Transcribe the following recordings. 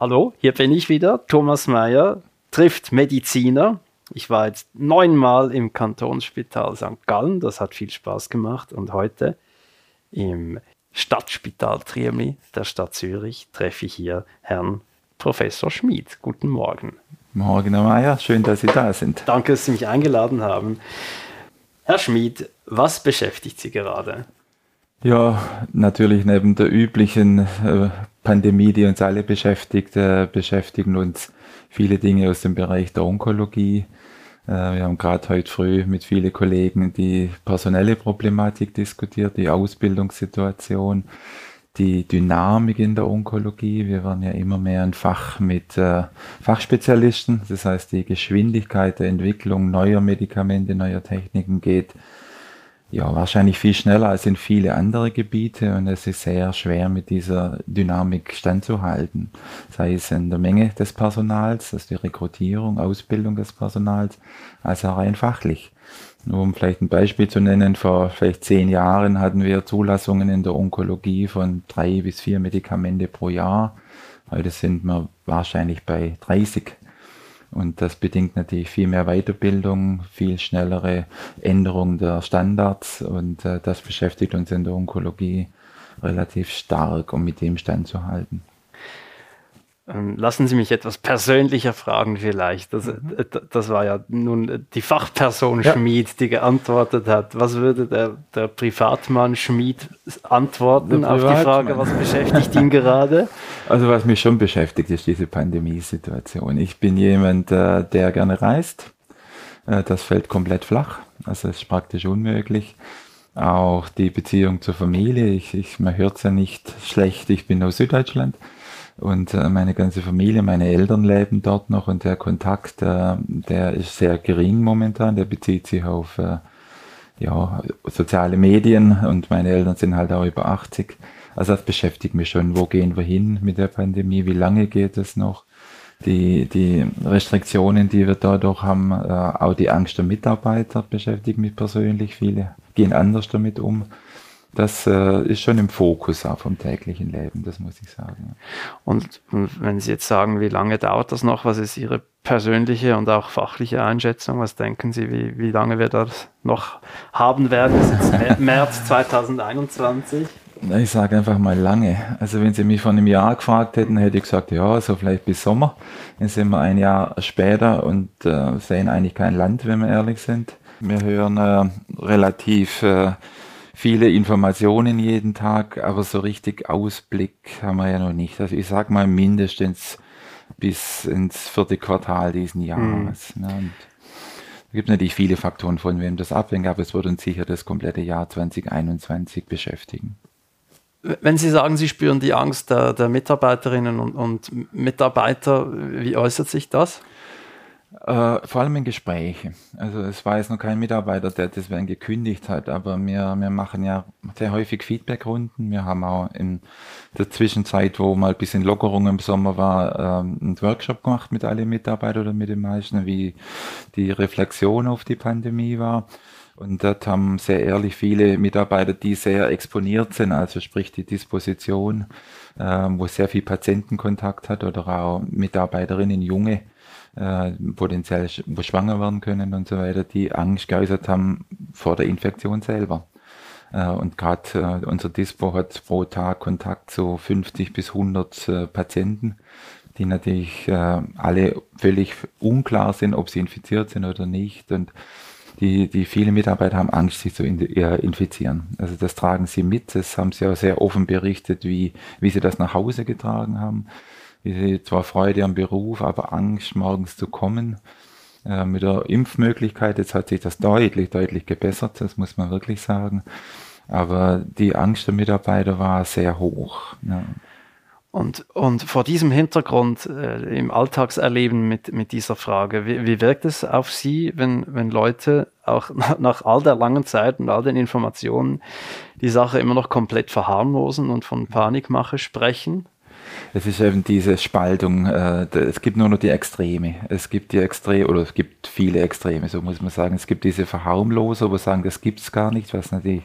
Hallo, hier bin ich wieder. Thomas Mayer trifft Mediziner. Ich war jetzt neunmal im Kantonsspital St. Gallen. Das hat viel Spaß gemacht. Und heute im Stadtspital Triemli der Stadt Zürich treffe ich hier Herrn Professor Schmid. Guten Morgen. Morgen, Herr Mayer. Schön, dass Sie da sind. Danke, dass Sie mich eingeladen haben. Herr Schmid, was beschäftigt Sie gerade? Ja, natürlich neben der üblichen äh, Pandemie, die uns alle beschäftigt, äh, beschäftigen uns viele Dinge aus dem Bereich der Onkologie. Äh, wir haben gerade heute früh mit vielen Kollegen die personelle Problematik diskutiert, die Ausbildungssituation, die Dynamik in der Onkologie. Wir werden ja immer mehr ein Fach mit äh, Fachspezialisten. Das heißt, die Geschwindigkeit der Entwicklung neuer Medikamente, neuer Techniken geht ja, wahrscheinlich viel schneller als in viele andere Gebiete und es ist sehr schwer mit dieser Dynamik standzuhalten. Sei es in der Menge des Personals, also die Rekrutierung, Ausbildung des Personals, als auch rein fachlich. Nur um vielleicht ein Beispiel zu nennen, vor vielleicht zehn Jahren hatten wir Zulassungen in der Onkologie von drei bis vier Medikamente pro Jahr. Heute sind wir wahrscheinlich bei 30 und das bedingt natürlich viel mehr Weiterbildung, viel schnellere Änderung der Standards und äh, das beschäftigt uns in der Onkologie relativ stark, um mit dem standzuhalten. Ähm, lassen Sie mich etwas persönlicher fragen vielleicht. Das, mhm. äh, das war ja nun die Fachperson ja. Die geantwortet hat. Was würde der, der Privatmann Schmid antworten auf die Frage, was beschäftigt ihn gerade? Also was mich schon beschäftigt, ist diese Pandemiesituation. Ich bin jemand, äh, der gerne reist. Äh, das fällt komplett flach. Also es ist praktisch unmöglich. Auch die Beziehung zur Familie. Ich, ich, man hört es ja nicht schlecht. Ich bin aus Süddeutschland und äh, meine ganze Familie, meine Eltern leben dort noch und der Kontakt, äh, der ist sehr gering momentan. Der bezieht sich auf äh, ja, soziale Medien und meine Eltern sind halt auch über 80. Also das beschäftigt mich schon. Wo gehen wir hin mit der Pandemie? Wie lange geht es noch? Die, die Restriktionen, die wir dadurch haben, äh, auch die Angst der Mitarbeiter beschäftigt mich persönlich. Viele gehen anders damit um das äh, ist schon im Fokus auch vom täglichen Leben, das muss ich sagen. Und, wenn Sie jetzt sagen, wie lange dauert das noch, was ist Ihre persönliche und auch fachliche Einschätzung? Was denken Sie, wie, wie lange wir das noch haben werden? Es ist jetzt März 2021. Ich sage einfach mal lange. Also wenn Sie mich vor einem Jahr gefragt hätten, hätte ich gesagt, ja, so vielleicht bis Sommer. Jetzt sind wir ein Jahr später und äh, sehen eigentlich kein Land, wenn wir ehrlich sind. Wir hören äh, relativ äh, viele Informationen jeden Tag, aber so richtig Ausblick haben wir ja noch nicht. Also ich sag mal mindestens bis ins vierte Quartal diesen Jahres. Mhm. Ne? Es gibt natürlich viele Faktoren, von wem das abhängt, aber es wird uns sicher das komplette Jahr 2021 beschäftigen. Wenn Sie sagen, Sie spüren die Angst der, der Mitarbeiterinnen und, und Mitarbeiter, wie äußert sich das? Äh, vor allem in Gesprächen. Also es war jetzt noch kein Mitarbeiter, der deswegen gekündigt hat, aber wir, wir machen ja sehr häufig Feedbackrunden. Wir haben auch in der Zwischenzeit, wo mal ein bisschen Lockerung im Sommer war, ähm, einen Workshop gemacht mit allen Mitarbeitern oder mit den meisten, wie die Reflexion auf die Pandemie war. Und dort haben sehr ehrlich viele Mitarbeiter, die sehr exponiert sind, also sprich die Disposition, äh, wo sehr viel Patientenkontakt hat oder auch Mitarbeiterinnen, junge, äh, potenziell schwanger werden können und so weiter, die Angst geäußert haben vor der Infektion selber. Äh, und gerade äh, unser Dispo hat pro Tag Kontakt zu 50 bis 100 äh, Patienten, die natürlich alle völlig unklar sind, ob sie infiziert sind oder nicht. Und die, die viele Mitarbeiter haben Angst, sich zu infizieren. Also das tragen sie mit. Das haben sie auch sehr offen berichtet, wie, wie sie das nach Hause getragen haben zwar Freude am Beruf, aber Angst, morgens zu kommen. Äh, mit der Impfmöglichkeit, jetzt hat sich das deutlich, deutlich gebessert, das muss man wirklich sagen. Aber die Angst der Mitarbeiter war sehr hoch. Ja. Und, und vor diesem Hintergrund äh, im Alltagserleben mit, mit dieser Frage, wie, wie wirkt es auf Sie, wenn, wenn Leute auch nach all der langen Zeit und all den Informationen die Sache immer noch komplett verharmlosen und von Panikmache sprechen? Es ist eben diese Spaltung. Äh, es gibt nur noch die Extreme. Es gibt die Extreme, oder es gibt viele Extreme, so muss man sagen. Es gibt diese Verharmloser, wo sagen, das gibt es gar nicht, was natürlich,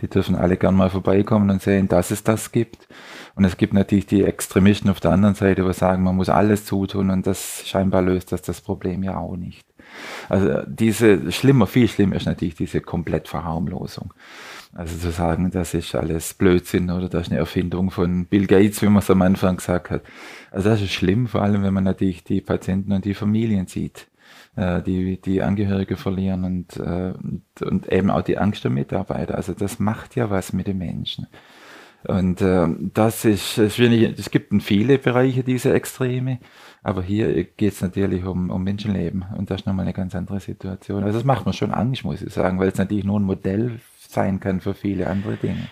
die dürfen alle gern mal vorbeikommen und sehen, dass es das gibt. Und es gibt natürlich die Extremisten auf der anderen Seite, die sagen, man muss alles zutun und das scheinbar löst das das Problem ja auch nicht. Also diese schlimmer, viel schlimmer ist natürlich diese Komplettverharmlosung. Also zu sagen, das ist alles Blödsinn oder das ist eine Erfindung von Bill Gates, wie man es am Anfang gesagt hat. Also das ist schlimm, vor allem wenn man natürlich die Patienten und die Familien sieht, äh, die, die Angehörige verlieren und, äh, und eben auch die Angst der Mitarbeiter. Also das macht ja was mit den Menschen. Und äh, das ist, wenig, es gibt in viele Bereiche diese Extreme, aber hier geht es natürlich um, um Menschenleben und das ist nochmal eine ganz andere Situation. Also das macht mir schon Angst, muss ich sagen, weil es natürlich nur ein Modell sein kann für viele andere Dinge.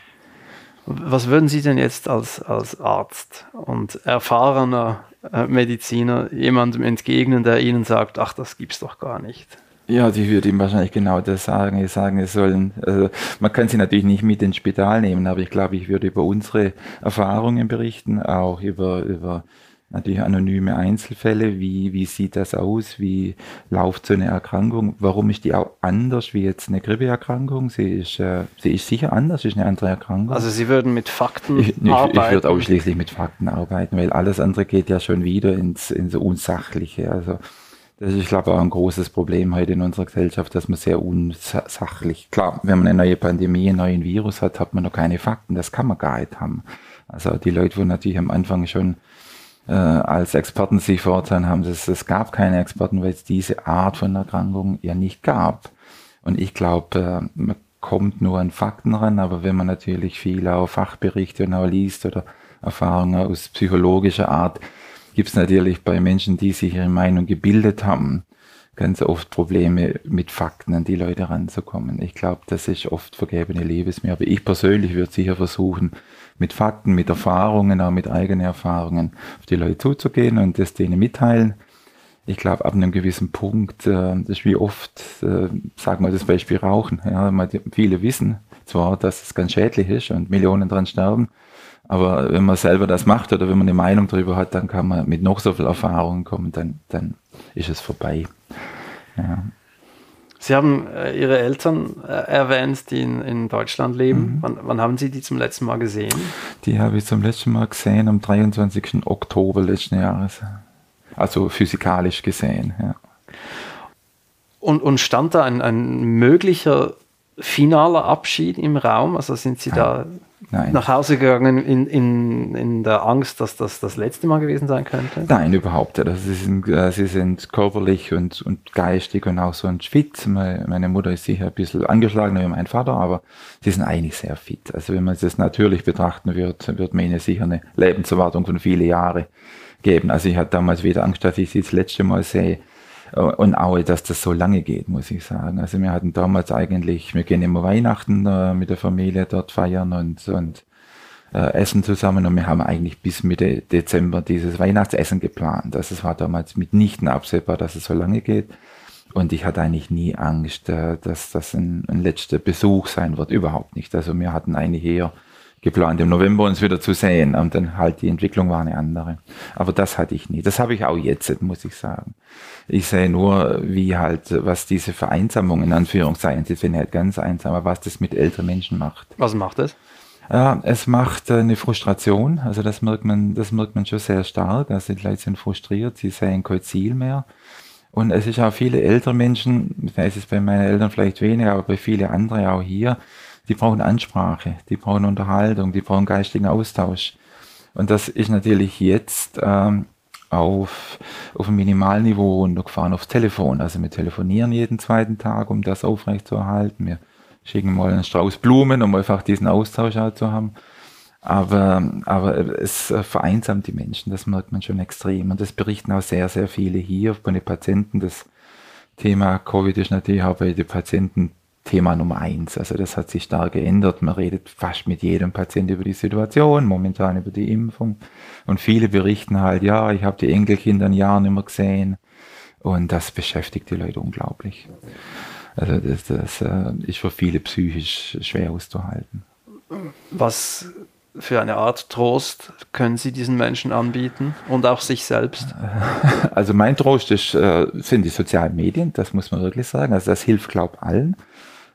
Was würden Sie denn jetzt als, als Arzt und erfahrener äh, Mediziner jemandem entgegnen, der Ihnen sagt, ach, das gibt's doch gar nicht? Ja, ich würde ihm wahrscheinlich genau das sagen. Ich sagen, es sollen, also man kann sie natürlich nicht mit ins Spital nehmen, aber ich glaube, ich würde über unsere Erfahrungen berichten, auch über, über natürlich anonyme Einzelfälle. Wie, wie sieht das aus? Wie läuft so eine Erkrankung? Warum ist die auch anders wie jetzt eine Grippeerkrankung? Sie ist, äh, sie ist sicher anders, ist eine andere Erkrankung. Also Sie würden mit Fakten ich, ich, arbeiten? Ich würde ausschließlich mit Fakten arbeiten, weil alles andere geht ja schon wieder ins, ins Unsachliche. Also das ist, ich glaube, auch ein großes Problem heute in unserer Gesellschaft, dass man sehr unsachlich, klar, wenn man eine neue Pandemie, einen neuen Virus hat, hat man noch keine Fakten, das kann man gar nicht haben. Also die Leute, die natürlich am Anfang schon äh, als Experten sich vorurteilen haben, es, es gab keine Experten, weil es diese Art von Erkrankung ja nicht gab. Und ich glaube, äh, man kommt nur an Fakten ran, aber wenn man natürlich viel auch Fachberichte und auch liest oder Erfahrungen aus psychologischer Art, gibt es natürlich bei Menschen, die sich ihre Meinung gebildet haben, ganz oft Probleme mit Fakten an die Leute ranzukommen. Ich glaube, das ist oft vergebene Liebesmühe. Aber ich persönlich würde sicher versuchen, mit Fakten, mit Erfahrungen, auch mit eigenen Erfahrungen auf die Leute zuzugehen und das denen mitteilen. Ich glaube, ab einem gewissen Punkt, äh, das ist wie oft, äh, sagen wir das Beispiel Rauchen. Ja, viele wissen zwar, dass es ganz schädlich ist und Millionen dran sterben, aber wenn man selber das macht oder wenn man eine Meinung darüber hat, dann kann man mit noch so viel Erfahrung kommen, dann, dann ist es vorbei. Ja. Sie haben äh, Ihre Eltern äh, erwähnt, die in, in Deutschland leben. Mhm. Wann, wann, haben Sie die zum letzten Mal gesehen? Die habe ich zum letzten Mal gesehen am 23. Oktober letzten Jahres. Also physikalisch gesehen, ja. Und, und stand da ein, ein möglicher finaler Abschied im Raum? Also sind Sie da Nein. nach Hause gegangen in, in, in der Angst, dass das das letzte Mal gewesen sein könnte? Nein, überhaupt nicht. Also sie, sind, äh, sie sind körperlich und, und geistig und auch so ein fit. Meine Mutter ist sicher ein bisschen angeschlagener wie mein Vater, aber sie sind eigentlich sehr fit. Also wenn man das natürlich betrachten wird, wird man ihnen sicher eine Lebenserwartung von viele Jahre geben. Also ich hatte damals wieder Angst, dass ich sie das letzte Mal sehe und auch, dass das so lange geht, muss ich sagen. Also wir hatten damals eigentlich, wir gehen immer Weihnachten äh, mit der Familie dort feiern und, und äh, essen zusammen und wir haben eigentlich bis Mitte Dezember dieses Weihnachtsessen geplant. Also es war damals mitnichten absehbar, dass es so lange geht. Und ich hatte eigentlich nie Angst, äh, dass das ein, ein letzter Besuch sein wird. Überhaupt nicht. Also wir hatten eigentlich eher geplant, im November uns wieder zu sehen. Und dann halt die Entwicklung war eine andere. Aber das hatte ich nie. Das habe ich auch jetzt, muss ich sagen. Ich sehe nur, wie halt, was diese Vereinsamung in Anführungszeichen, sie sind halt ganz einsam, aber was das mit älteren Menschen macht. Was macht es? Ja, es macht eine Frustration. Also das merkt man, das merkt man schon sehr stark. Also die Leute sind frustriert, sie sehen kein Ziel mehr. Und es ist auch viele ältere Menschen, es ist bei meinen Eltern vielleicht weniger, aber bei vielen anderen auch hier, die brauchen Ansprache, die brauchen Unterhaltung, die brauchen geistigen Austausch. Und das ist natürlich jetzt ähm, auf, auf einem Minimalniveau runtergefahren aufs Telefon. Also wir telefonieren jeden zweiten Tag, um das aufrechtzuerhalten. Wir schicken mal einen Strauß Blumen, um einfach diesen Austausch auch zu haben. Aber, aber es vereinsamt die Menschen, das merkt man schon extrem. Und das berichten auch sehr, sehr viele hier von den Patienten. Das Thema Covid ist natürlich auch bei den Patienten Thema Nummer eins. Also das hat sich stark geändert. Man redet fast mit jedem Patienten über die Situation, momentan über die Impfung. Und viele berichten halt, ja, ich habe die Enkelkinder ein Jahr nicht mehr gesehen. Und das beschäftigt die Leute unglaublich. Also das, das äh, ist für viele psychisch schwer auszuhalten. Was für eine Art Trost können Sie diesen Menschen anbieten und auch sich selbst? Also mein Trost ist, äh, sind die sozialen Medien, das muss man wirklich sagen. Also das hilft, glaube ich, allen.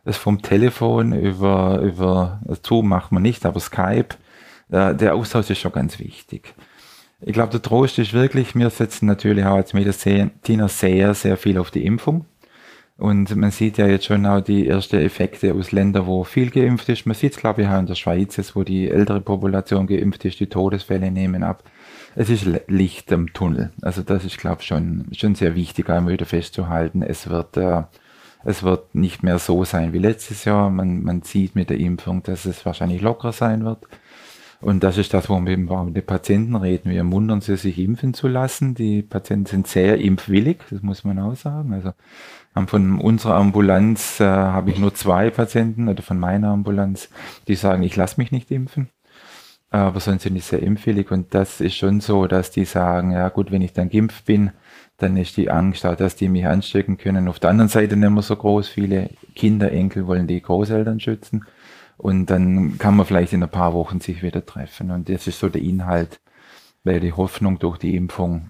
Das vom Telefon über, über Zoom macht man nicht, aber Skype, äh, der Austausch ist schon ganz wichtig. Ich glaube, der Trost ist wirklich, wir setzen natürlich auch als Mediziner sehr, sehr viel auf die Impfung. Und man sieht ja jetzt schon auch die ersten Effekte aus Ländern, wo viel geimpft ist. Man sieht es, glaube ich, auch in der Schweiz, jetzt, wo die ältere Population geimpft ist, die Todesfälle nehmen ab. Es ist Licht am Tunnel. Also das ist, glaube ich, schon, schon sehr wichtig, einmal wieder festzuhalten. Es wird äh, es wird nicht mehr so sein wie letztes Jahr. Man, man sieht mit der Impfung, dass es wahrscheinlich lockerer sein wird. Und das ist das, wo wir mit den Patienten reden. Wir ermuntern sie, sich impfen zu lassen. Die Patienten sind sehr impfwillig, das muss man auch sagen. Also von unserer Ambulanz äh, habe ich nur zwei Patienten oder von meiner Ambulanz, die sagen, ich lasse mich nicht impfen. Aber sonst sind die sehr impfwillig und das ist schon so, dass die sagen, ja gut, wenn ich dann geimpft bin, dann ist die Angst auch, dass die mich anstecken können. Auf der anderen Seite nicht mehr so groß. Viele Kinder, Enkel wollen die Großeltern schützen. Und dann kann man vielleicht in ein paar Wochen sich wieder treffen. Und das ist so der Inhalt, weil die Hoffnung durch die Impfung,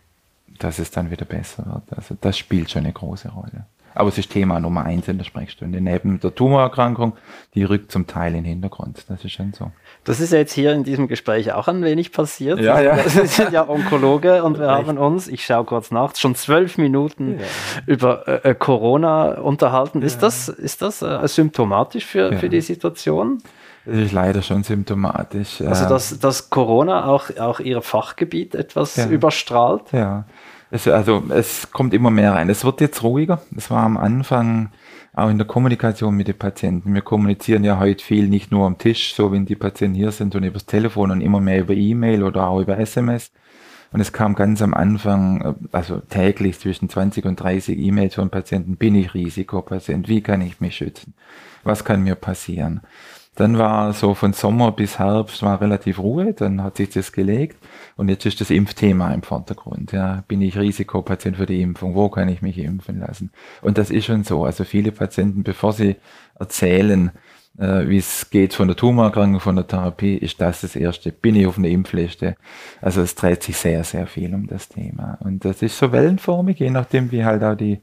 dass es dann wieder besser wird. Also das spielt schon eine große Rolle. Aber es ist Thema Nummer eins in der Sprechstunde. Neben der Tumorerkrankung, die rückt zum Teil in den Hintergrund. Das ist schon so. Das ist ja jetzt hier in diesem Gespräch auch ein wenig passiert. Ja, ja. Wir sind ja Onkologe und wir haben uns, ich schaue kurz nach, schon zwölf Minuten ja. über äh, äh Corona unterhalten. Ist ja. das, ist das äh, symptomatisch für, ja. für die Situation? Das ist leider schon symptomatisch. Also, dass, dass Corona auch, auch Ihr Fachgebiet etwas überstrahlt? Ja. Es, also es kommt immer mehr rein. Es wird jetzt ruhiger. Es war am Anfang auch in der Kommunikation mit den Patienten. Wir kommunizieren ja heute viel nicht nur am Tisch, so wenn die Patienten hier sind und übers Telefon und immer mehr über E-Mail oder auch über SMS. Und es kam ganz am Anfang, äh, also täglich zwischen 20 und 30 E-Mails von Patienten, bin ich Risikopatient? Wie kann ich mich schützen? Was kann mir passieren? Dann war so von Sommer bis Herbst war relativ Ruhe, dann hat sich das gelegt und jetzt ist das Impfthema im Vordergrund. Ja, bin ich Risikopatient für die Impfung? Wo kann ich mich impfen lassen? Und das ist schon so. Also viele Patienten, bevor sie erzählen, äh, wie es geht von der Tumorerkrankung, von der Therapie, ist das das Erste. Bin ich auf einer Impfliste? Also es dreht sich sehr, sehr viel um das Thema. Und das ist so wellenformig, je nachdem, wie halt auch die,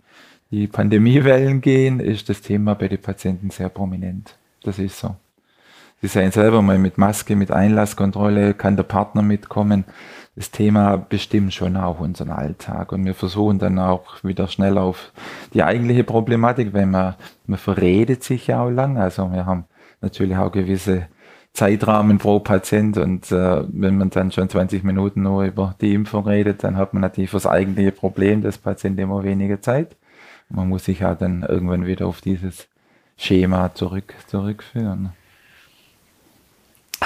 die Pandemiewellen gehen, ist das Thema bei den Patienten sehr prominent. Das ist so. Sie sehen selber mal mit Maske, mit Einlasskontrolle, kann der Partner mitkommen. Das Thema bestimmt schon auch unseren Alltag. Und wir versuchen dann auch wieder schnell auf die eigentliche Problematik, wenn man, man verredet sich ja auch lang. Also wir haben natürlich auch gewisse Zeitrahmen pro Patient und äh, wenn man dann schon 20 Minuten nur über die Impfung redet, dann hat man natürlich das eigentliche Problem des Patienten immer weniger Zeit. Man muss sich ja dann irgendwann wieder auf dieses Schema zurück, zurückführen.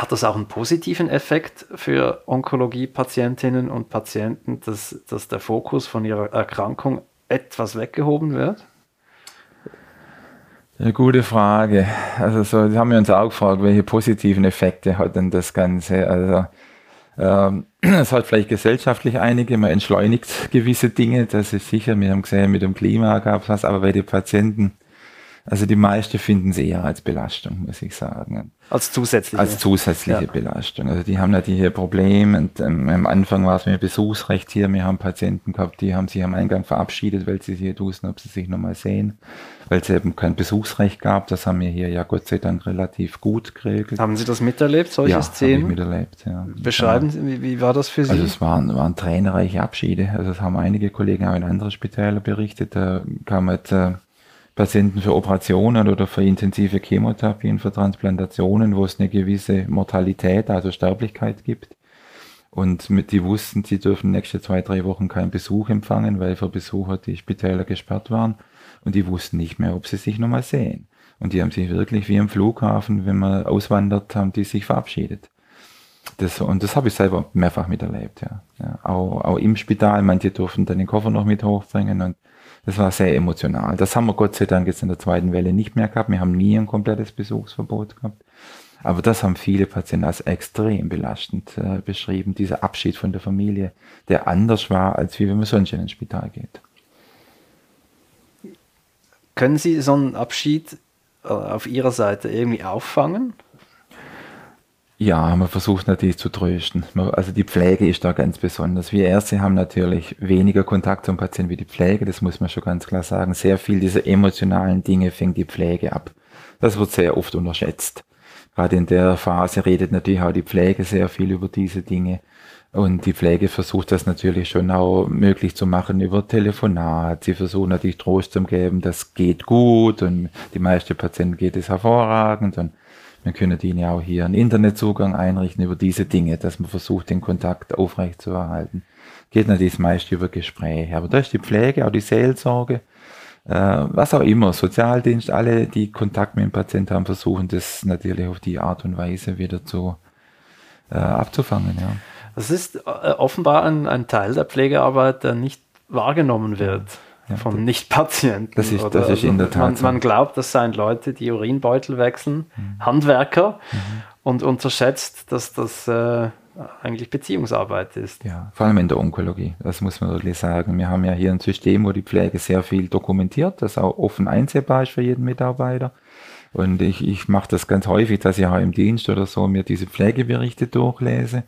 Hat das auch einen positiven Effekt für Onkologie-Patientinnen und Patienten, dass, dass der Fokus von ihrer Erkrankung etwas weggehoben wird? Eine gute Frage. Also so, haben wir uns auch gefragt, welche positiven Effekte hat denn das Ganze? Also ähm, es hat vielleicht gesellschaftlich einige, man entschleunigt gewisse Dinge, das ist sicher, wir haben gesehen, mit dem Klima gab es was, aber bei den Patienten also die meisten finden es eher als Belastung, muss ich sagen. Als zusätzliche? Als zusätzliche ja. Belastung. Also die haben natürlich ihr Problem und ähm, am Anfang war es mit Besuchsrecht hier. Wir haben Patienten gehabt, die haben sich am Eingang verabschiedet, weil sie hier wussten, ob sie sich nochmal sehen, weil es eben kein Besuchsrecht gab. Das haben wir hier ja Gott sei Dank relativ gut geregelt. Haben Sie das miterlebt, solche ja, Szenen? Ja, miterlebt, ja. Beschreiben Sie, wie, wie war das für Sie? Also es waren, waren tränenreiche Abschiede. Also das haben einige Kollegen auch in anderen Spitäler berichtet. Da kam halt äh, Patienten für Operationen oder für intensive Chemotherapien, für Transplantationen, wo es eine gewisse Mortalität, also Sterblichkeit gibt. Und mit, die wussten, sie dürfen nächste zwei, drei Wochen keinen Besuch empfangen, weil für Besucher die Spitäler gesperrt waren. Und die wussten nicht mehr, ob sie sich nochmal sehen. Und die haben sich wirklich wie im Flughafen, wenn man auswandert, haben die sich verabschiedet. Das, und das habe ich selber mehrfach miterlebt, ja. ja. Auch, auch im Spital, manche durften dann den Koffer noch mit hochbringen und Das war sehr emotional. Das haben wir Gott sei Dank jetzt in der zweiten Welle nicht mehr gehabt. Wir haben nie ein komplettes Besuchsverbot gehabt. Aber das haben viele Patienten als extrem belastend äh, beschrieben, dieser Abschied von der Familie, der anders war, als wie wenn man sonst in ein Spital geht. Können Sie so einen Abschied äh, auf Ihrer Seite irgendwie auffangen? Ja, man versucht natürlich zu trösten. Also die Pflege ist da ganz besonders. Wir Ärzte haben natürlich weniger Kontakt zum Patienten wie die Pflege, das muss man schon ganz klar sagen. Sehr viel dieser emotionalen Dinge fängt die Pflege ab. Das wird sehr oft unterschätzt gerade in der Phase redet natürlich auch die Pflege sehr viel über diese Dinge. Und die Pflege versucht das natürlich schon auch möglich zu machen über Telefonat. Sie versuchen natürlich Trost zu geben, das geht gut und die meisten Patienten geht es hervorragend und wir können ihnen ja auch hier einen Internetzugang einrichten über diese Dinge, dass man versucht, den Kontakt aufrecht zu erhalten. Geht natürlich das meiste über Gespräche. Aber da ist die Pflege, auch die Seelsorge, äh, was auch immer, Sozialdienst, alle, die Kontakt mit dem Patienten haben, versuchen das natürlich auf die Art und Weise wieder zu äh, abzufangen. Ja. Das ist äh, offenbar ein, ein, Teil der Pflegearbeit, der nicht wahrgenommen wird. Ja, von Nicht-Patienten. Das ist, das ist in der Tat. Man, man, glaubt, das seien Leute, die Urinbeutel wechseln, mhm. Handwerker, mhm. und unterschätzt, dass das äh, eigentlich Beziehungsarbeit ist. Ja, vor allem in der Onkologie, das muss man wirklich sagen. Wir haben ja hier ein System, wo die Pflege sehr viel dokumentiert, das auch offen einsehbar ist für jeden Mitarbeiter. Und ich, ich mache das ganz häufig, dass ich auch im Dienst oder so mir diese Pflegeberichte durchlese.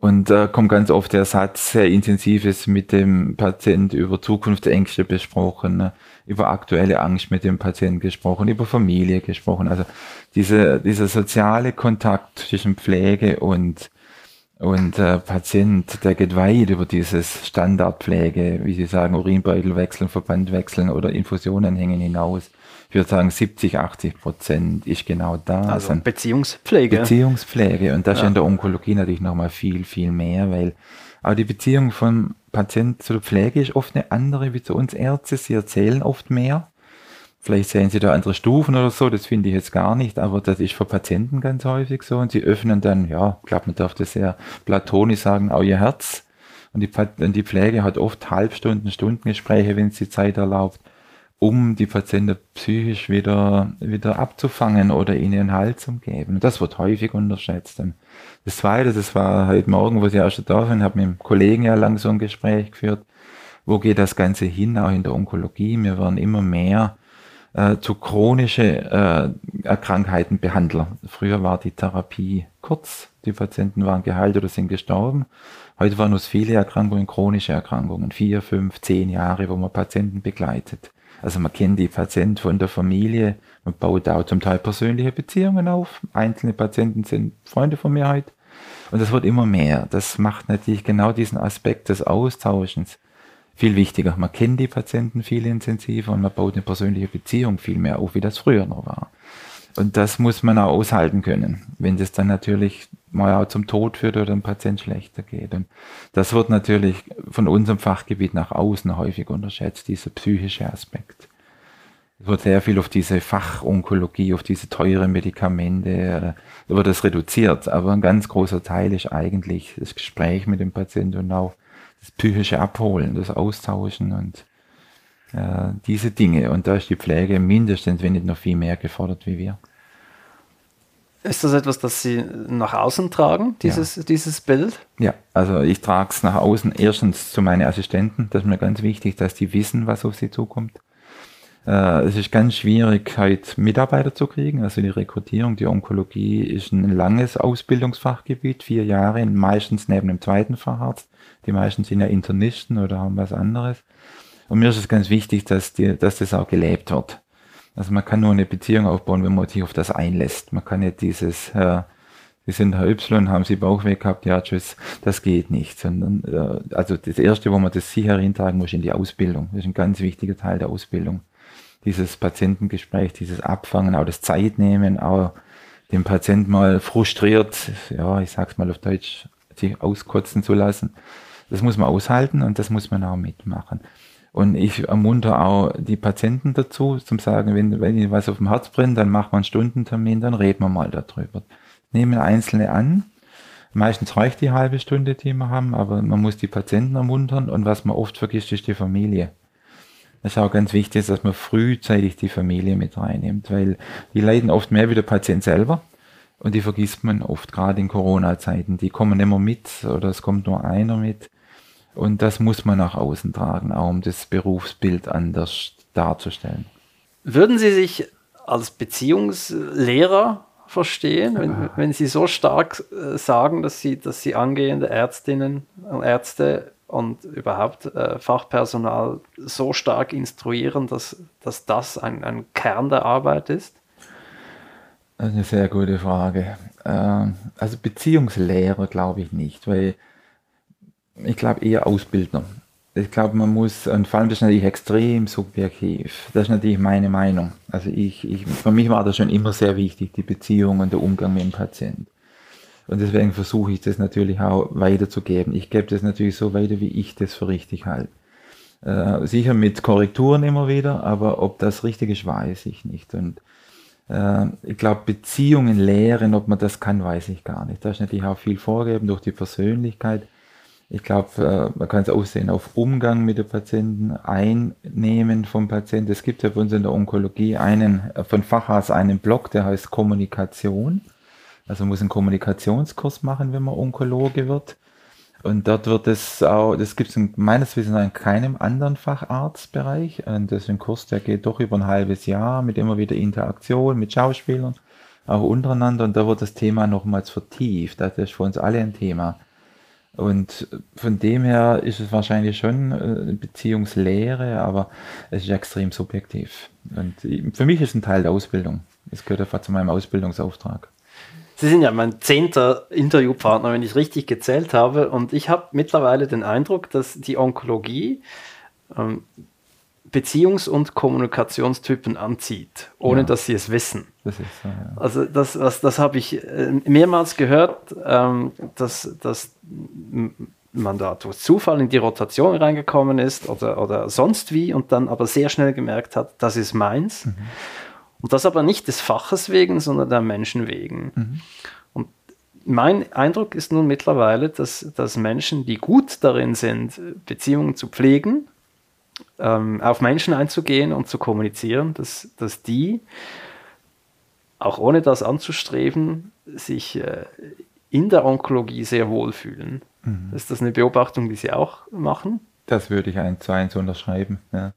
Und da äh, kommt ganz oft der Satz, sehr intensives mit dem Patient über Zukunftsängste besprochen, ne? über aktuelle Angst mit dem Patienten gesprochen, über Familie gesprochen. Also diese, dieser soziale Kontakt zwischen Pflege und und der Patient, der geht weit über dieses Standardpflege, wie Sie sagen, Urinbeutel wechseln, Verband wechseln oder Infusionen hängen hinaus. Ich würde sagen, 70, 80 Prozent ist genau da. Also Beziehungspflege. Beziehungspflege. Und das ja. ist in der Onkologie natürlich nochmal viel, viel mehr, weil auch die Beziehung von Patient zu der Pflege ist oft eine andere wie zu uns Ärzte. Sie erzählen oft mehr. Vielleicht sehen Sie da andere Stufen oder so, das finde ich jetzt gar nicht, aber das ist für Patienten ganz häufig so und sie öffnen dann, ja, ich glaube, man darf das sehr platonisch sagen, auch ihr Herz. Und die, und die Pflege hat oft Halbstunden, Stundengespräche, wenn es die Zeit erlaubt, um die Patienten psychisch wieder, wieder abzufangen oder ihnen Halt zu geben. Das wird häufig unterschätzt. Das Zweite, das war heute Morgen, wo Sie auch schon da waren, habe mit einem Kollegen ja lang so ein Gespräch geführt. Wo geht das Ganze hin, auch in der Onkologie? Wir werden immer mehr äh, zu chronische äh, Krankheiten Behandler. Früher war die Therapie kurz, die Patienten waren geheilt oder sind gestorben. Heute waren es viele Erkrankungen, chronische Erkrankungen, vier, fünf, zehn Jahre, wo man Patienten begleitet. Also man kennt die Patienten von der Familie, man baut auch zum Teil persönliche Beziehungen auf. Einzelne Patienten sind Freunde von mir heute. Und das wird immer mehr. Das macht natürlich genau diesen Aspekt des Austauschens viel wichtiger. Man kennt die Patienten viel intensiver und man baut eine persönliche Beziehung viel mehr auf, wie das früher noch war. Und das muss man auch aushalten können, wenn das dann natürlich mal auch zum Tod führt oder dem Patient schlechter geht. Und das wird natürlich von unserem Fachgebiet nach außen häufig unterschätzt, dieser psychische Aspekt. Es wird sehr viel auf diese Fachonkologie, auf diese teuren Medikamente, äh, da wird das reduziert. Aber ein ganz großer Teil ist eigentlich das Gespräch mit dem Patienten und auch das psychische Abholen, das Austauschen und äh, diese Dinge. Und da ist die Pflege mindestens, wenn nicht noch viel mehr gefordert wie wir. Ist das etwas, das Sie nach außen tragen, dieses, ja. dieses Bild? Ja, also ich trage es nach außen erstens zu meinen Assistenten. Das ist mir ganz wichtig, dass die wissen, was auf sie zukommt. Äh, es ist ganz schwierig, halt Mitarbeiter zu kriegen. Also die Rekrutierung, die Onkologie ist ein langes Ausbildungsfachgebiet, vier Jahre, meistens neben dem zweiten Facharzt. Die meisten sind ja Internisten oder haben was anderes. Und mir ist es ganz wichtig, dass, die, dass das auch gelebt wird. Also man kann nur eine Beziehung aufbauen, wenn man sich auf das einlässt. Man kann nicht dieses, äh, Sie sind Herr Y, haben Sie Bauchweh gehabt, ja tschüss, das geht nicht. Sondern, äh, also das Erste, wo man das sicher hintragen muss, in die Ausbildung. Das ist ein ganz wichtiger Teil der Ausbildung. Dieses Patientengespräch, dieses Abfangen, auch das Zeitnehmen, auch den Patienten mal frustriert, ja, ich sag's mal auf Deutsch, sich auskotzen zu lassen. Das muss man aushalten und das muss man auch mitmachen. Und ich ermuntere auch die Patienten dazu, zum sagen, wenn, wenn ihnen was auf dem Herz brennt, dann machen wir einen Stundentermin, dann reden wir mal darüber. Nehmen Einzelne an. Meistens reicht die halbe Stunde, die wir haben, aber man muss die Patienten ermuntern und was man oft vergisst, ist die Familie. Das ist auch ganz wichtig, dass man frühzeitig die Familie mit reinnimmt, weil die leiden oft mehr wie der Patient selber. Und die vergisst man oft, gerade in Corona-Zeiten. Die kommen immer mit oder es kommt nur einer mit. Und das muss man nach außen tragen, auch um das Berufsbild anders darzustellen. Würden Sie sich als Beziehungslehrer verstehen, wenn, wenn Sie so stark äh, sagen, dass Sie, dass Sie angehende Ärztinnen und Ärzte und überhaupt äh, Fachpersonal so stark instruieren, dass, dass das ein, ein Kern der Arbeit ist? Eine sehr gute Frage. Ähm, also Beziehungslehrer glaube ich nicht, weil ich glaube eher Ausbildner. Ich glaube, man muss, und vor allem das ist natürlich extrem subjektiv. Das ist natürlich meine Meinung. Also ich, ich, für mich war das schon immer sehr wichtig, die Beziehung und der Umgang mit dem Patienten. Und deswegen versuche ich das natürlich auch weiterzugeben. Ich gebe das natürlich so weiter, wie ich das für richtig halte. Äh, sicher mit Korrekturen immer wieder, aber ob das richtig ist, weiß ich nicht. Und äh, ich glaube, Beziehungen lehren, ob man das kann, weiß ich gar nicht. Da ist natürlich auch viel vorgegeben durch die Persönlichkeit. Ich glaube, äh, man kann es aussehen auf Umgang mit den Patienten, Einnehmen vom Patienten. Es gibt ja bei uns in der Onkologie einen, äh, von Facharzt einen Block, der heißt Kommunikation. Also man muss einen Kommunikationskurs machen, wenn man Onkologe wird. Und dort wird es auch, das gibt es meines Wissens in keinem anderen Facharztbereich. Und das ist ein Kurs, der geht doch über ein halbes Jahr mit immer wieder Interaktion mit Schauspielern, auch untereinander. Und da wird das Thema nochmals vertieft. Das ist für uns alle ein Thema. Und von dem her ist es wahrscheinlich schon eine Beziehungslehre, aber es ist extrem subjektiv. Und für mich ist es ein Teil der Ausbildung. Es gehört einfach zu meinem Ausbildungsauftrag. Sie sind ja mein zehnter Interviewpartner, wenn ich richtig gezählt habe. Und ich habe mittlerweile den Eindruck, dass die Onkologie ähm, Beziehungs- und Kommunikationstypen anzieht, ohne ja. dass sie es wissen. Das ist so, ja. Also das, das, das habe ich äh, mehrmals gehört, ähm, dass, dass man da durch Zufall in die Rotation reingekommen ist oder, oder sonst wie und dann aber sehr schnell gemerkt hat, das ist meins. Mhm. Und das aber nicht des Faches wegen, sondern der Menschen wegen. Mhm. Und mein Eindruck ist nun mittlerweile, dass, dass Menschen, die gut darin sind, Beziehungen zu pflegen, ähm, auf Menschen einzugehen und zu kommunizieren, dass, dass die, auch ohne das anzustreben, sich äh, in der Onkologie sehr wohlfühlen. Mhm. Ist das eine Beobachtung, die Sie auch machen? Das würde ich eins zu eins unterschreiben. Ja.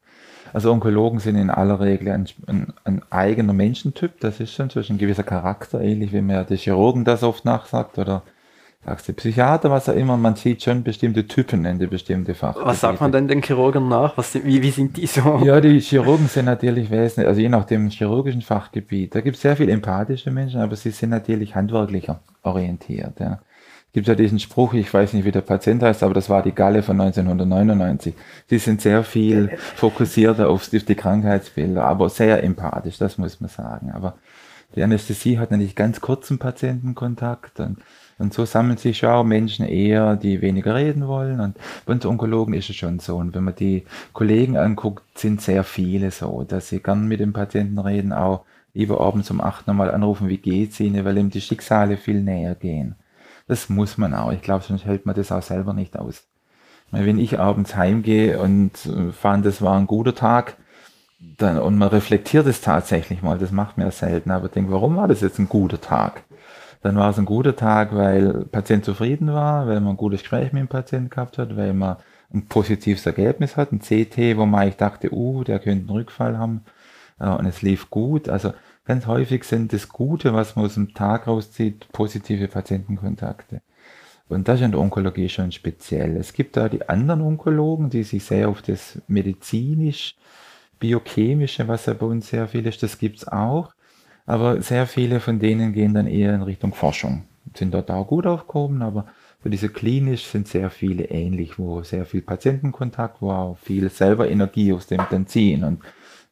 Also Onkologen sind in aller Regel ein, ein, ein, eigener Menschentyp. Das ist schon ein gewisser Charakter, ähnlich wie mir der Chirurgen das oft nachsagt oder sagst du Psychiater, was auch immer, man sieht schon bestimmte Typen in die bestimmte Fach. Was sagt man denn den Chirurgen nach? Was, wie, wie sind die so? Ja, die Chirurgen sind natürlich wesentlich, also je nach dem chirurgischen Fachgebiet, da gibt es sehr viele empathische Menschen, aber sie sind natürlich handwerklicher orientiert. Ja. Gibt ja diesen Spruch, ich weiß nicht, wie der Patient heißt, aber das war die Galle von 1999. Sie sind sehr viel fokussierter auf die Krankheitsbilder, aber sehr empathisch, das muss man sagen. Aber die Anästhesie hat natürlich ganz kurzen Patientenkontakt und und so sammeln sich auch Menschen eher, die weniger reden wollen. Und bei uns Onkologen ist es schon so. Und wenn man die Kollegen anguckt, sind sehr viele so, dass sie gern mit dem Patienten reden, auch lieber abends um acht nochmal anrufen, wie geht's ihnen, weil ihm die Schicksale viel näher gehen. Das muss man auch. Ich glaube, sonst hält man das auch selber nicht aus. Wenn ich abends heimgehe und fand, das war ein guter Tag, dann, und man reflektiert es tatsächlich mal, das macht man ja selten, aber denkt, warum war das jetzt ein guter Tag? Dann war es ein guter Tag, weil Patient zufrieden war, weil man ein gutes Gespräch mit dem Patienten gehabt hat, weil man ein positives Ergebnis hat, ein CT, wo man eigentlich dachte, uh, der könnte einen Rückfall haben äh, und es lief gut. Also ganz häufig sind das Gute, was man aus dem Tag rauszieht, positive Patientenkontakte. Und das ist in der Onkologie schon speziell. Es gibt da die anderen Onkologen, die sich sehr auf das medizinisch, biochemische, was ja bei uns sehr viel ist, das gibt's auch. Aber sehr viele von denen gehen dann eher in Richtung Forschung. Sind dort auch gut aufgehoben, aber für diese klinisch sind sehr viele ähnlich, wo sehr viel Patientenkontakt, wo auch viel selber Energie aus dem dann ziehen und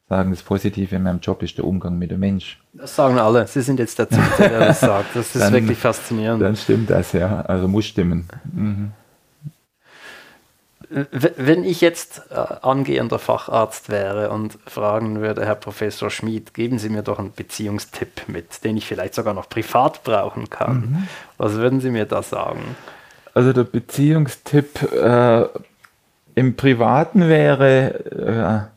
sagen, das Positive in meinem Job ist der Umgang mit dem Mensch. Das sagen alle. Sie sind jetzt der Zweite, der das sagt. Das ist dann, wirklich faszinierend. Dann stimmt das, ja. Also muss stimmen. Mhm. Wenn ich jetzt äh, angehender Facharzt wäre und fragen würde, Herr Professor Schmid, geben Sie mir doch einen Beziehungstipp mit, den ich vielleicht sogar noch privat brauchen kann. Mhm. Was würden Sie mir da sagen? Also der Beziehungstipp äh, im Privaten wäre,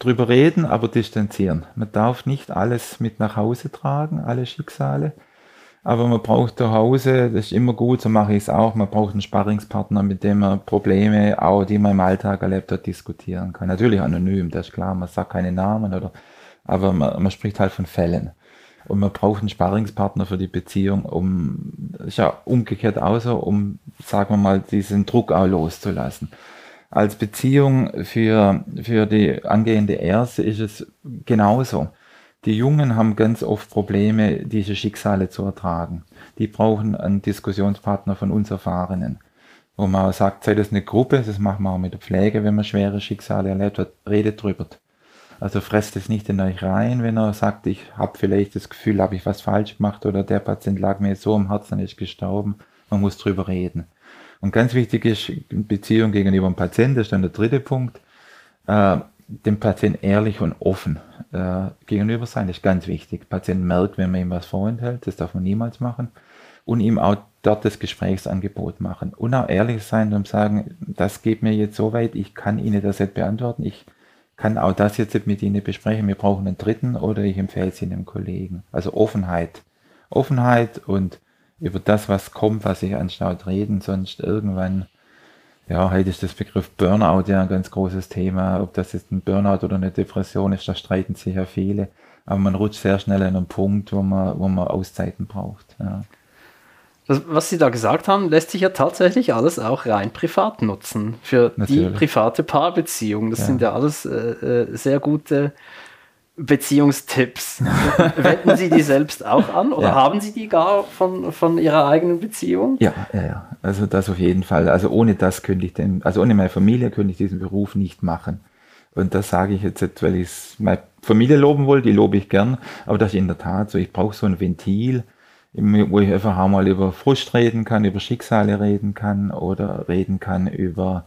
drüber reden, aber distanzieren. Man darf nicht alles mit nach Hause tragen, alle Schicksale. Aber man braucht zu Hause, das ist immer gut, so mache ich es auch, man braucht einen Sparringspartner, mit dem man Probleme, auch die man im Alltag erlebt hat, diskutieren kann. Natürlich anonym, das ist klar, man sagt keine Namen oder, aber man, man spricht halt von Fällen. Und man braucht einen Sparringspartner für die Beziehung, um, ist ja umgekehrt außer, um, sagen wir mal, diesen Druck auch loszulassen. Als Beziehung für, für die angehende Erste ist es genauso. Die Jungen haben ganz oft Probleme, diese Schicksale zu ertragen. Die brauchen einen Diskussionspartner von uns Erfahrenen. Wo man sagt, sei das eine Gruppe, das machen wir auch mit der Pflege, wenn man schwere Schicksale erlebt hat, redet drüber. Also fresst es nicht in euch rein, wenn er sagt, ich habe vielleicht das Gefühl, habe ich was falsch gemacht oder der Patient lag mir so am Herzen, ist gestorben. Man muss drüber reden. Und ganz wichtig ist Beziehung gegenüber dem Patienten, das ist dann der dritte Punkt, äh, dem Patienten ehrlich und offen äh, gegenüber sein, das ist ganz wichtig. Der Patient merkt, wenn man ihm was vorenthält, das darf man niemals machen. Und ihm auch dort das Gesprächsangebot machen. Und auch ehrlich sein und sagen, das geht mir jetzt so weit, ich kann Ihnen das nicht beantworten, ich kann auch das jetzt mit Ihnen besprechen, wir brauchen einen dritten oder ich empfehle es Ihnen Kollegen. Also Offenheit. Offenheit und über das, was kommt, was ich anstatt reden, sonst irgendwann, ja, heute ist das Begriff Burnout ja ein ganz großes Thema. Ob das jetzt ein Burnout oder eine Depression ist, da streiten sich ja viele. Aber man rutscht sehr schnell an einen Punkt, wo man, wo man Auszeiten braucht. Ja. Das, was Sie da gesagt haben, lässt sich ja tatsächlich alles auch rein privat nutzen. Für Natürlich. die private Paarbeziehung. Das ja. sind ja alles äh, äh sehr gute Beziehungstipps. Wenden Sie die selbst auch an oder ja. haben Sie die gar von, von Ihrer eigenen Beziehung? Ja, ja, ja. Also das auf jeden Fall. Also ohne das könnte ich den, also ohne meine Familie könnte ich diesen Beruf nicht machen. Und das sage ich jetzt, weil ich meine Familie loben wollte, die lobe ich gern, aber das ist in der Tat so, ich brauche so ein Ventil, wo ich einfach auch mal über Frust reden kann, über Schicksale reden kann oder reden kann über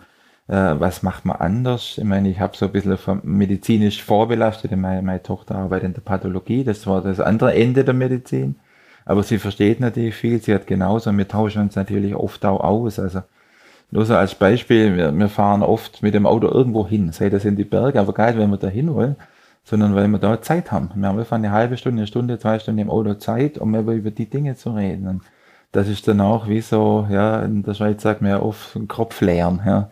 was macht man anders. Ich meine, ich habe so ein bisschen medizinisch vorbelastet, meine, meine Tochter arbeitet in der Pathologie, das war das andere Ende der Medizin. Aber sie versteht natürlich viel, sie hat genauso, wir tauschen uns natürlich oft auch aus. Also nur so als Beispiel, wir, wir fahren oft mit dem Auto irgendwo hin, sei das in die Berge, aber geil, wenn wir da hin wollen, sondern weil wir da Zeit haben. Wir haben einfach eine halbe Stunde, eine Stunde, zwei Stunden im Auto Zeit, um über die Dinge zu reden. Und das ist dann auch wie so, ja, in der Schweiz sagt man ja oft Kopf leeren, ja.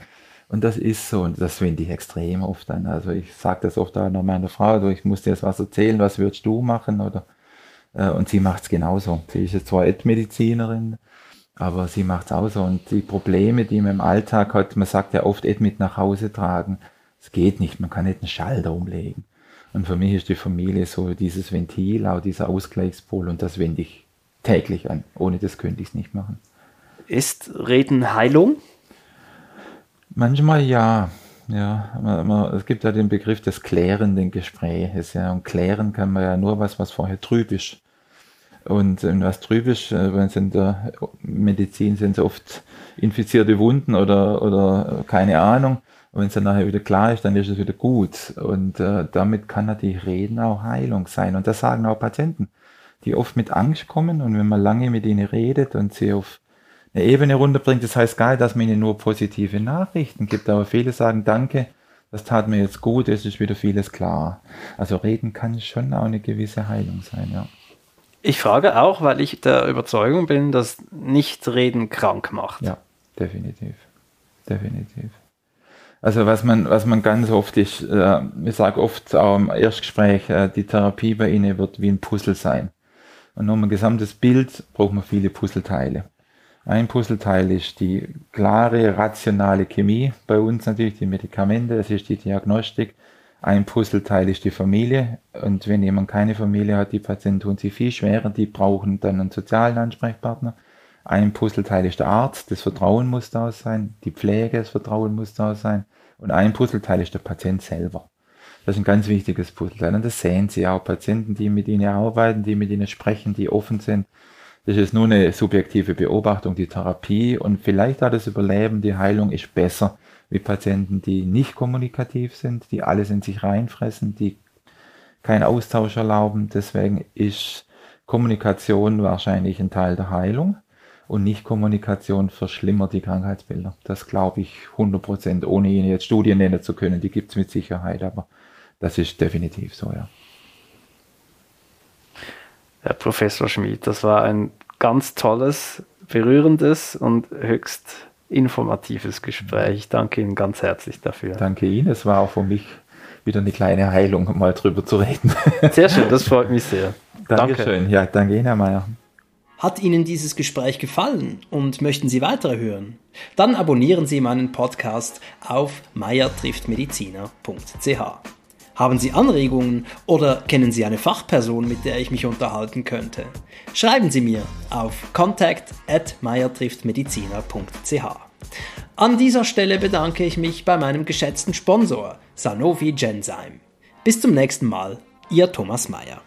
Und das ist so, und das finde ich extrem oft an. Also ich sage das oft auch noch meiner Frau, du, ich muss dir jetzt was erzählen, was würdest du machen? Oder, äh, und sie macht es genauso. Sie ist jetzt zwar Ed-Medizinerin, aber sie macht es auch so. Und die Probleme, die man im Alltag hat, man sagt ja oft Ed mit nach Hause tragen, es geht nicht, man kann nicht einen Schalter umlegen. Und für mich ist die Familie so dieses Ventil, auch dieser Ausgleichspol und das wende ich täglich an. Ohne das könnte ich es nicht machen. Ist Reden Heilung? Manchmal ja. Ja, man, man, es gibt ja den Begriff des klärenden Gespräches. Ja, und klären kann man ja nur was, was vorher trüb ist. Und äh, was trüb ist, äh, wenn es in der Medizin sind es oft infizierte Wunden oder, oder keine Ahnung. Und wenn es dann nachher wieder klar ist, dann ist es wieder gut. Und äh, damit kann natürlich Reden auch Heilung sein. Und das sagen auch Patienten, die oft mit Angst kommen. Und wenn man lange mit ihnen redet und sie auf eine Ebene runterbringt, das heißt gar nicht, dass man ihnen nur positive Nachrichten gibt. Aber viele sagen, danke, das tat mir jetzt gut, es ist wieder vieles klar. Also reden kann schon auch eine gewisse Heilung sein, ja. Ich frage auch, weil ich der Überzeugung bin, dass Nicht-Reden krank macht. Ja, definitiv. Definitiv. Also was man, was man ganz oft ist, äh, ich sage oft auch im Erstgespräch, äh, die Therapie bei Ihnen wird wie ein Puzzle sein. Und um ein gesamtes Bild braucht man viele Puzzleteile. Ein Puzzleteil ist die klare, rationale Chemie, bei uns natürlich die Medikamente, das ist die Diagnostik. Ein Puzzleteil ist die Familie und wenn jemand keine Familie hat, die Patienten tun sich viel schwerer, die brauchen dann einen sozialen Ansprechpartner. Ein Puzzleteil ist der Arzt, das Vertrauen muss da sein, die Pflege, das Vertrauen muss da sein. Und ein Puzzleteil ist der Patient selber. Das ist ein ganz wichtiges Puzzleteil. Und das sehen Sie auch. Patienten, die mit Ihnen arbeiten, die mit Ihnen sprechen, die offen sind. Das ist nur eine subjektive Beobachtung, die Therapie. Und vielleicht hat das Überleben, die Heilung ist besser wie Patienten, die nicht kommunikativ sind, die alles in sich reinfressen, die keinen Austausch erlauben. Deswegen ist Kommunikation wahrscheinlich ein Teil der Heilung und Nicht-Kommunikation verschlimmert die Krankheitsbilder. Das glaube ich 100 Prozent, ohne Ihnen jetzt Studien nennen zu können. Die gibt es mit Sicherheit, aber Das ist definitiv so, ja. Herr Professor Schmid, das war ein ganz tolles, berührendes und höchst informatives Gespräch. Ich danke Ihnen ganz herzlich dafür. Danke Ihnen. Es war auch für mich wieder eine kleine Heilung, mal drüber zu reden. Sehr schön, das freut mich sehr. Dankeschön. Danke. Ja, danke Ihnen, Herr Mayer. Hat Ihnen dieses Gespräch gefallen und möchten Sie weitere hören? Dann abonnieren Sie meinen Podcast auf meiertrifftmediziner.ch. Haben Sie Anregungen oder kennen Sie eine Fachperson, mit der ich mich unterhalten könnte? Schreiben Sie mir auf contact@meiertrifftmediziner.ch. An dieser Stelle bedanke ich mich bei meinem geschätzten Sponsor Sanofi Genzyme. Bis zum nächsten Mal, Ihr Thomas Mayer.